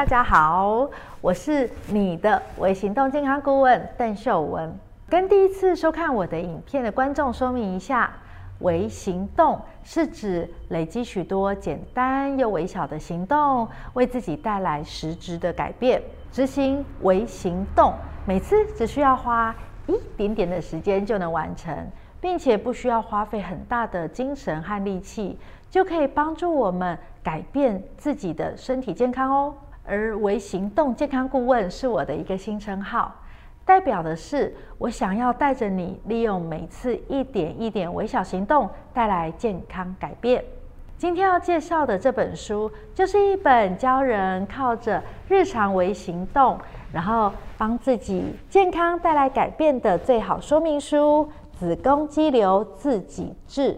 大家好，我是你的微行动健康顾问邓秀文。跟第一次收看我的影片的观众说明一下，微行动是指累积许多简单又微小的行动，为自己带来实质的改变。执行微行动，每次只需要花一点点的时间就能完成，并且不需要花费很大的精神和力气，就可以帮助我们改变自己的身体健康哦。而微行动健康顾问是我的一个新称号，代表的是我想要带着你，利用每次一点一点微小行动，带来健康改变。今天要介绍的这本书，就是一本教人靠着日常微行动，然后帮自己健康带来改变的最好说明书《子宫肌瘤自己治》。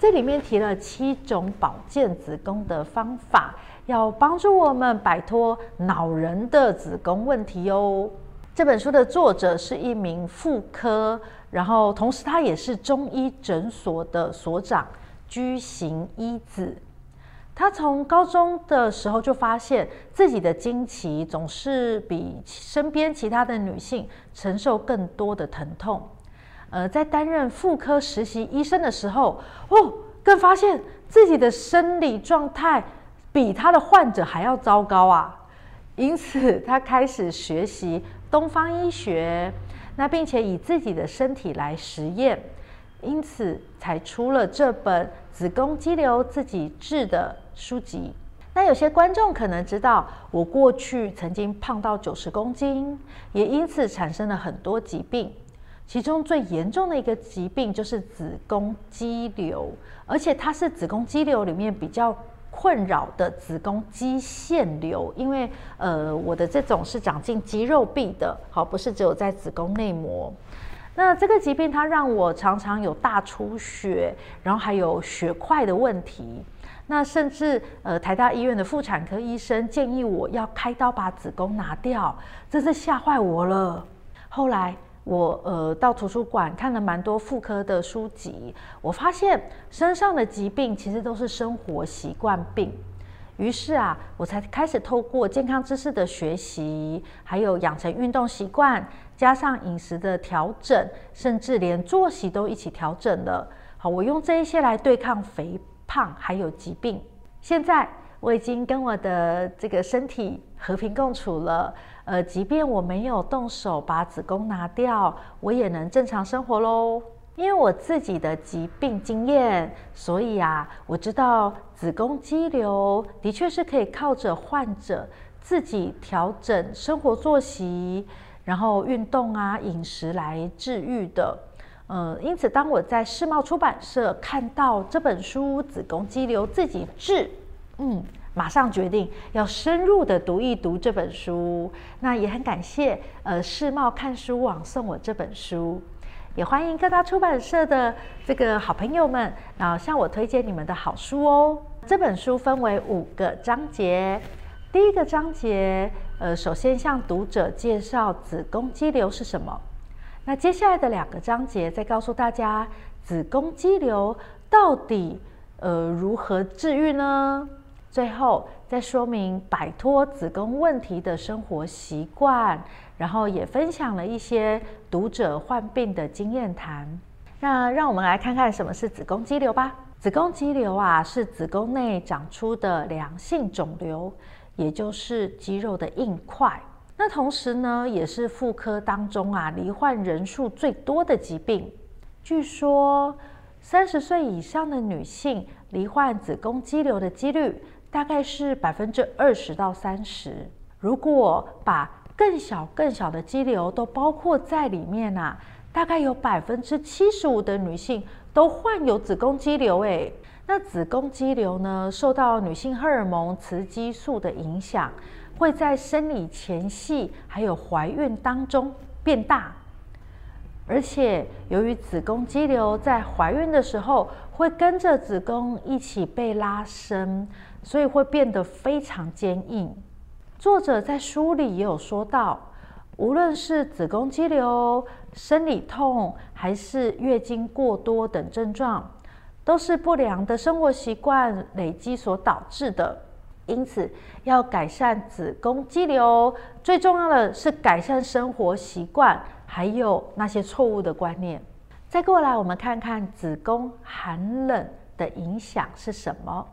这里面提了七种保健子宫的方法，要帮助我们摆脱恼人的子宫问题哦。这本书的作者是一名妇科，然后同时他也是中医诊所的所长。居行一子，他从高中的时候就发现自己的经期总是比身边其他的女性承受更多的疼痛。呃，在担任妇科实习医生的时候，哦，更发现自己的生理状态比他的患者还要糟糕啊！因此，他开始学习东方医学，那并且以自己的身体来实验。因此才出了这本《子宫肌瘤自己治》的书籍。那有些观众可能知道，我过去曾经胖到九十公斤，也因此产生了很多疾病。其中最严重的一个疾病就是子宫肌瘤，而且它是子宫肌瘤里面比较困扰的子宫肌腺瘤，因为呃，我的这种是长进肌肉壁的，好，不是只有在子宫内膜。那这个疾病它让我常常有大出血，然后还有血块的问题。那甚至呃台大医院的妇产科医生建议我要开刀把子宫拿掉，真是吓坏我了。后来我呃到图书馆看了蛮多妇科的书籍，我发现身上的疾病其实都是生活习惯病。于是啊，我才开始透过健康知识的学习，还有养成运动习惯，加上饮食的调整，甚至连作息都一起调整了。好，我用这一些来对抗肥胖还有疾病。现在我已经跟我的这个身体和平共处了。呃，即便我没有动手把子宫拿掉，我也能正常生活喽。因为我自己的疾病经验，所以啊，我知道子宫肌瘤的确是可以靠着患者自己调整生活作息，然后运动啊、饮食来治愈的。嗯，因此当我在世贸出版社看到这本书《子宫肌瘤自己治》，嗯，马上决定要深入的读一读这本书。那也很感谢呃世贸看书网送我这本书。也欢迎各大出版社的这个好朋友们，然后向我推荐你们的好书哦。这本书分为五个章节，第一个章节，呃，首先向读者介绍子宫肌瘤是什么。那接下来的两个章节再告诉大家子宫肌瘤到底呃如何治愈呢？最后再说明摆脱子宫问题的生活习惯。然后也分享了一些读者患病的经验谈。那让我们来看看什么是子宫肌瘤吧。子宫肌瘤啊，是子宫内长出的良性肿瘤，也就是肌肉的硬块。那同时呢，也是妇科当中啊罹患人数最多的疾病。据说三十岁以上的女性罹患子宫肌瘤的几率大概是百分之二十到三十。如果把更小更小的肌瘤都包括在里面啊，大概有百分之七十五的女性都患有子宫肌瘤。诶，那子宫肌瘤呢，受到女性荷尔蒙雌激素的影响，会在生理前夕还有怀孕当中变大，而且由于子宫肌瘤在怀孕的时候会跟着子宫一起被拉伸，所以会变得非常坚硬。作者在书里也有说到，无论是子宫肌瘤、生理痛，还是月经过多等症状，都是不良的生活习惯累积所导致的。因此要改善子宫肌瘤，最重要的是改善生活习惯，还有那些错误的观念。再过来，我们看看子宫寒冷的影响是什么？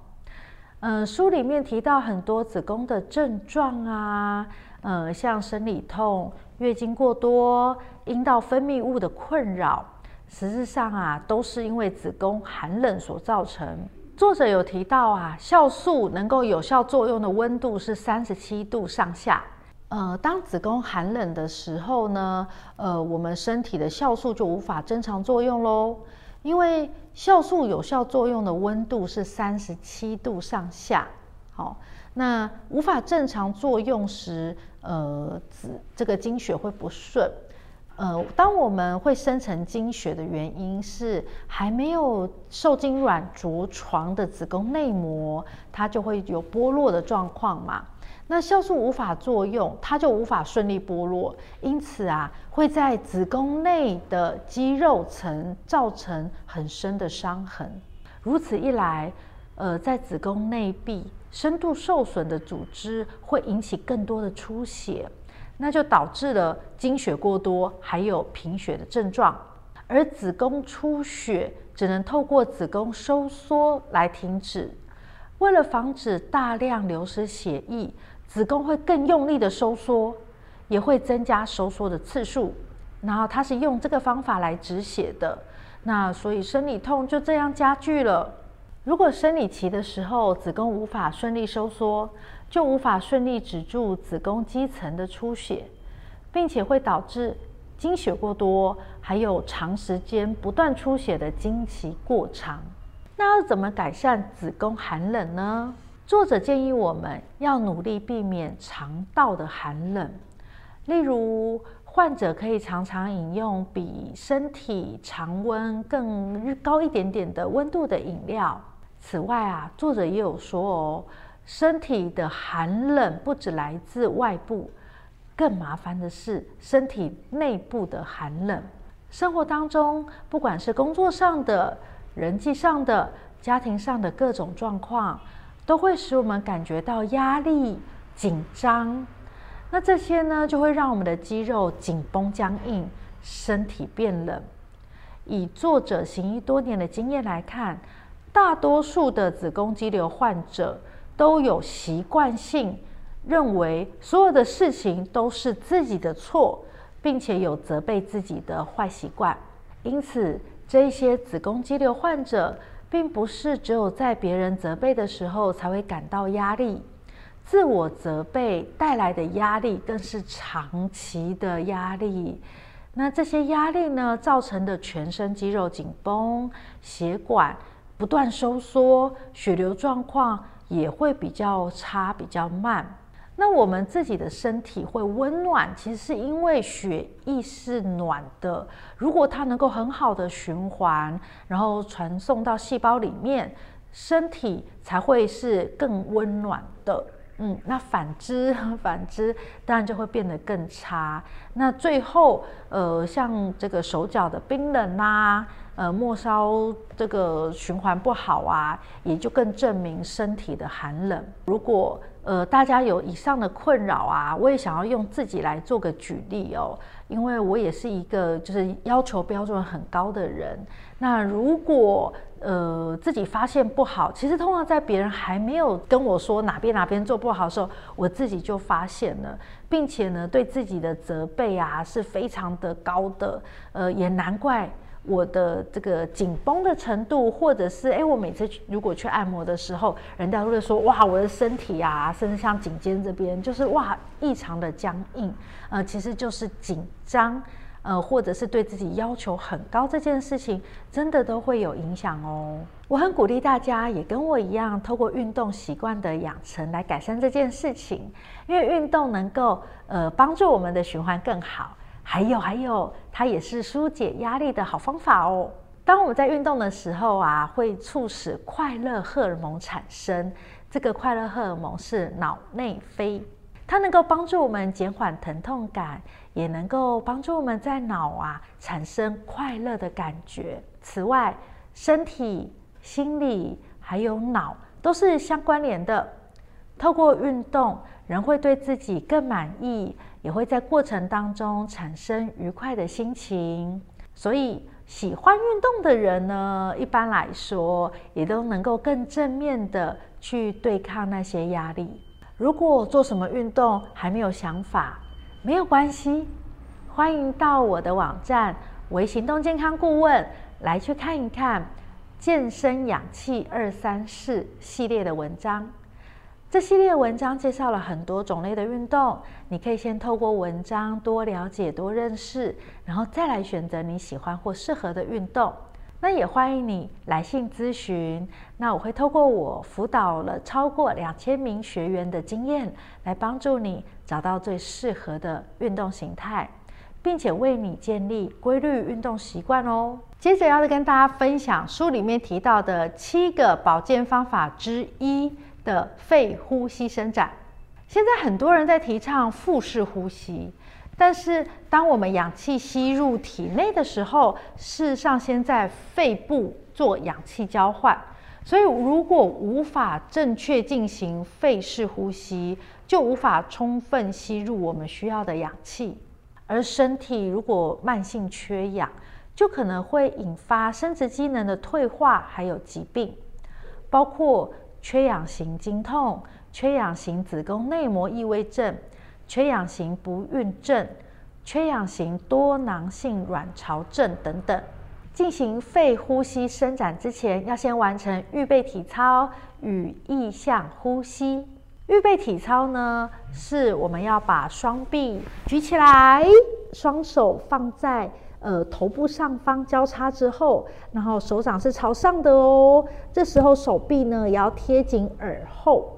嗯，书里面提到很多子宫的症状啊，嗯，像生理痛、月经过多、阴道分泌物的困扰，实质上啊，都是因为子宫寒冷所造成。作者有提到啊，酵素能够有效作用的温度是三十七度上下。呃，当子宫寒冷的时候呢，呃，我们身体的酵素就无法正常作用喽。因为酵素有效作用的温度是三十七度上下。好，那无法正常作用时，呃，子这个经血会不顺。呃，当我们会生成经血的原因是还没有受精卵着床的子宫内膜，它就会有剥落的状况嘛。那酵素无法作用，它就无法顺利剥落，因此啊，会在子宫内的肌肉层造成很深的伤痕。如此一来，呃，在子宫内壁深度受损的组织会引起更多的出血，那就导致了经血过多，还有贫血的症状。而子宫出血只能透过子宫收缩来停止。为了防止大量流失血液，子宫会更用力的收缩，也会增加收缩的次数。然后它是用这个方法来止血的，那所以生理痛就这样加剧了。如果生理期的时候子宫无法顺利收缩，就无法顺利止住子宫肌层的出血，并且会导致经血过多，还有长时间不断出血的经期过长。那要怎么改善子宫寒冷呢？作者建议我们要努力避免肠道的寒冷，例如患者可以常常饮用比身体常温更高一点点的温度的饮料。此外啊，作者也有说哦，身体的寒冷不只来自外部，更麻烦的是身体内部的寒冷。生活当中，不管是工作上的、人际上的、家庭上的各种状况。都会使我们感觉到压力、紧张，那这些呢，就会让我们的肌肉紧绷僵硬，身体变冷。以作者行医多年的经验来看，大多数的子宫肌瘤患者都有习惯性认为所有的事情都是自己的错，并且有责备自己的坏习惯。因此，这些子宫肌瘤患者。并不是只有在别人责备的时候才会感到压力，自我责备带来的压力更是长期的压力。那这些压力呢，造成的全身肌肉紧绷、血管不断收缩、血流状况也会比较差、比较慢。那我们自己的身体会温暖，其实是因为血液是暖的。如果它能够很好的循环，然后传送到细胞里面，身体才会是更温暖的。嗯，那反之，反之，当然就会变得更差。那最后，呃，像这个手脚的冰冷啊，呃，末梢这个循环不好啊，也就更证明身体的寒冷。如果呃，大家有以上的困扰啊，我也想要用自己来做个举例哦，因为我也是一个就是要求标准很高的人。那如果呃自己发现不好，其实通常在别人还没有跟我说哪边哪边做不好的时候，我自己就发现了，并且呢，对自己的责备啊是非常的高的。呃，也难怪。我的这个紧绷的程度，或者是哎，我每次如果去按摩的时候，人家都会说哇，我的身体啊，甚至像颈肩这边，就是哇，异常的僵硬，呃，其实就是紧张，呃，或者是对自己要求很高这件事情，真的都会有影响哦。我很鼓励大家也跟我一样，透过运动习惯的养成来改善这件事情，因为运动能够呃帮助我们的循环更好。还有还有，它也是纾解压力的好方法哦。当我们在运动的时候啊，会促使快乐荷尔蒙产生。这个快乐荷尔蒙是脑内啡，它能够帮助我们减缓疼痛感，也能够帮助我们在脑啊产生快乐的感觉。此外，身体、心理还有脑都是相关联的。透过运动，人会对自己更满意，也会在过程当中产生愉快的心情。所以，喜欢运动的人呢，一般来说也都能够更正面的去对抗那些压力。如果做什么运动还没有想法，没有关系，欢迎到我的网站“微行动健康顾问”来去看一看健身氧气二三四系列的文章。这系列文章介绍了很多种类的运动，你可以先透过文章多了解、多认识，然后再来选择你喜欢或适合的运动。那也欢迎你来信咨询，那我会透过我辅导了超过两千名学员的经验，来帮助你找到最适合的运动形态，并且为你建立规律运动习惯哦。接着要跟大家分享书里面提到的七个保健方法之一。的肺呼吸伸展，现在很多人在提倡腹式呼吸，但是当我们氧气吸入体内的时候，事实上先在肺部做氧气交换，所以如果无法正确进行肺式呼吸，就无法充分吸入我们需要的氧气，而身体如果慢性缺氧，就可能会引发生殖机能的退化，还有疾病，包括。缺氧型经痛、缺氧型子宫内膜异位症、缺氧型不孕症、缺氧型多囊性卵巢症等等。进行肺呼吸伸展之前，要先完成预备体操与意向呼吸。预备体操呢，是我们要把双臂举起来，双手放在。呃，头部上方交叉之后，然后手掌是朝上的哦。这时候手臂呢也要贴紧耳后。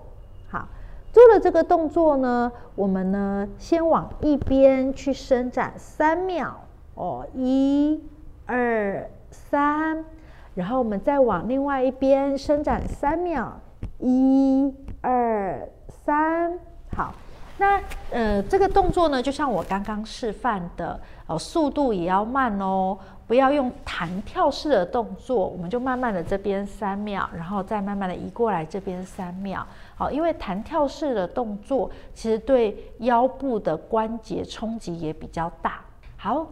好，做了这个动作呢，我们呢先往一边去伸展三秒哦，一、二、三，然后我们再往另外一边伸展三秒，一、二、三，好。那呃，这个动作呢，就像我刚刚示范的，哦，速度也要慢哦，不要用弹跳式的动作，我们就慢慢的这边三秒，然后再慢慢的移过来这边三秒，好，因为弹跳式的动作其实对腰部的关节冲击也比较大。好，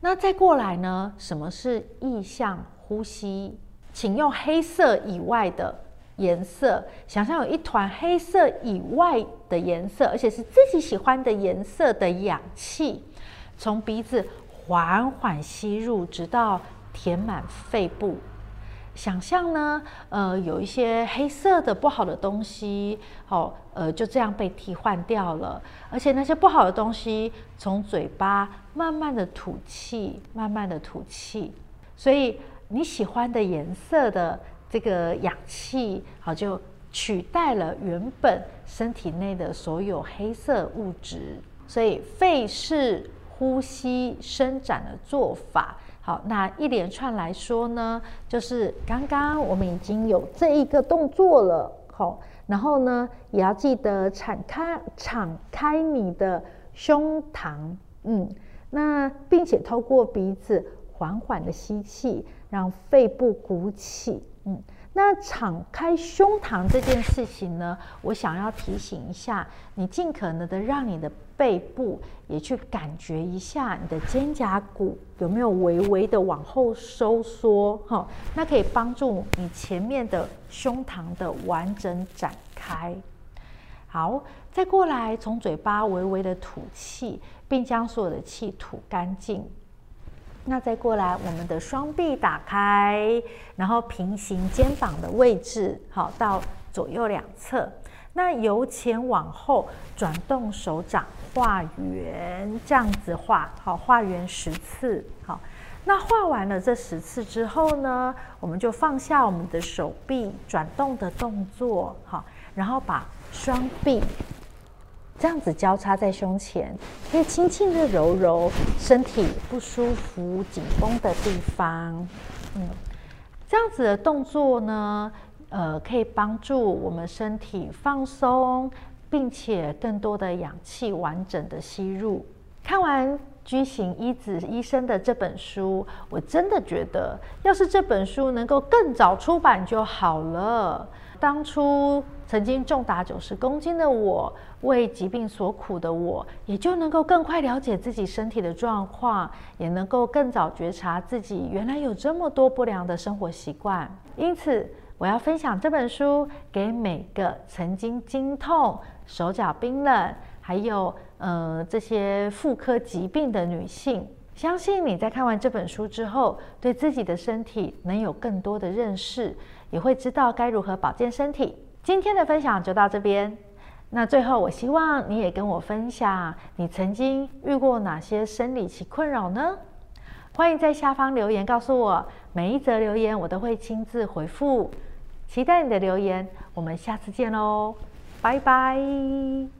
那再过来呢，什么是意向呼吸？请用黑色以外的。颜色，想象有一团黑色以外的颜色，而且是自己喜欢的颜色的氧气，从鼻子缓缓吸入，直到填满肺部。想象呢，呃，有一些黑色的不好的东西，哦，呃，就这样被替换掉了，而且那些不好的东西从嘴巴慢慢的吐气，慢慢的吐气。所以你喜欢的颜色的。这个氧气好，就取代了原本身体内的所有黑色物质，所以肺式呼吸伸展的做法，好，那一连串来说呢，就是刚刚我们已经有这一个动作了，好，然后呢，也要记得敞开敞开你的胸膛，嗯，那并且透过鼻子缓缓的吸气，让肺部鼓起。嗯，那敞开胸膛这件事情呢，我想要提醒一下你，尽可能的让你的背部也去感觉一下你的肩胛骨有没有微微的往后收缩，哈，那可以帮助你前面的胸膛的完整展开。好，再过来从嘴巴微微的吐气，并将所有的气吐干净。那再过来，我们的双臂打开，然后平行肩膀的位置，好，到左右两侧。那由前往后转动手掌画圆，这样子画，好，画圆十次，好。那画完了这十次之后呢，我们就放下我们的手臂转动的动作，好，然后把双臂。这样子交叉在胸前，可以轻轻的揉揉身体不舒服、紧绷的地方。嗯，这样子的动作呢，呃，可以帮助我们身体放松，并且更多的氧气完整的吸入。看完居行一子医生的这本书，我真的觉得，要是这本书能够更早出版就好了。当初曾经重达九十公斤的我，为疾病所苦的我，也就能够更快了解自己身体的状况，也能够更早觉察自己原来有这么多不良的生活习惯。因此，我要分享这本书给每个曾经经痛、手脚冰冷，还有呃这些妇科疾病的女性。相信你在看完这本书之后，对自己的身体能有更多的认识，也会知道该如何保健身体。今天的分享就到这边。那最后，我希望你也跟我分享，你曾经遇过哪些生理期困扰呢？欢迎在下方留言告诉我，每一则留言我都会亲自回复。期待你的留言，我们下次见喽，拜拜。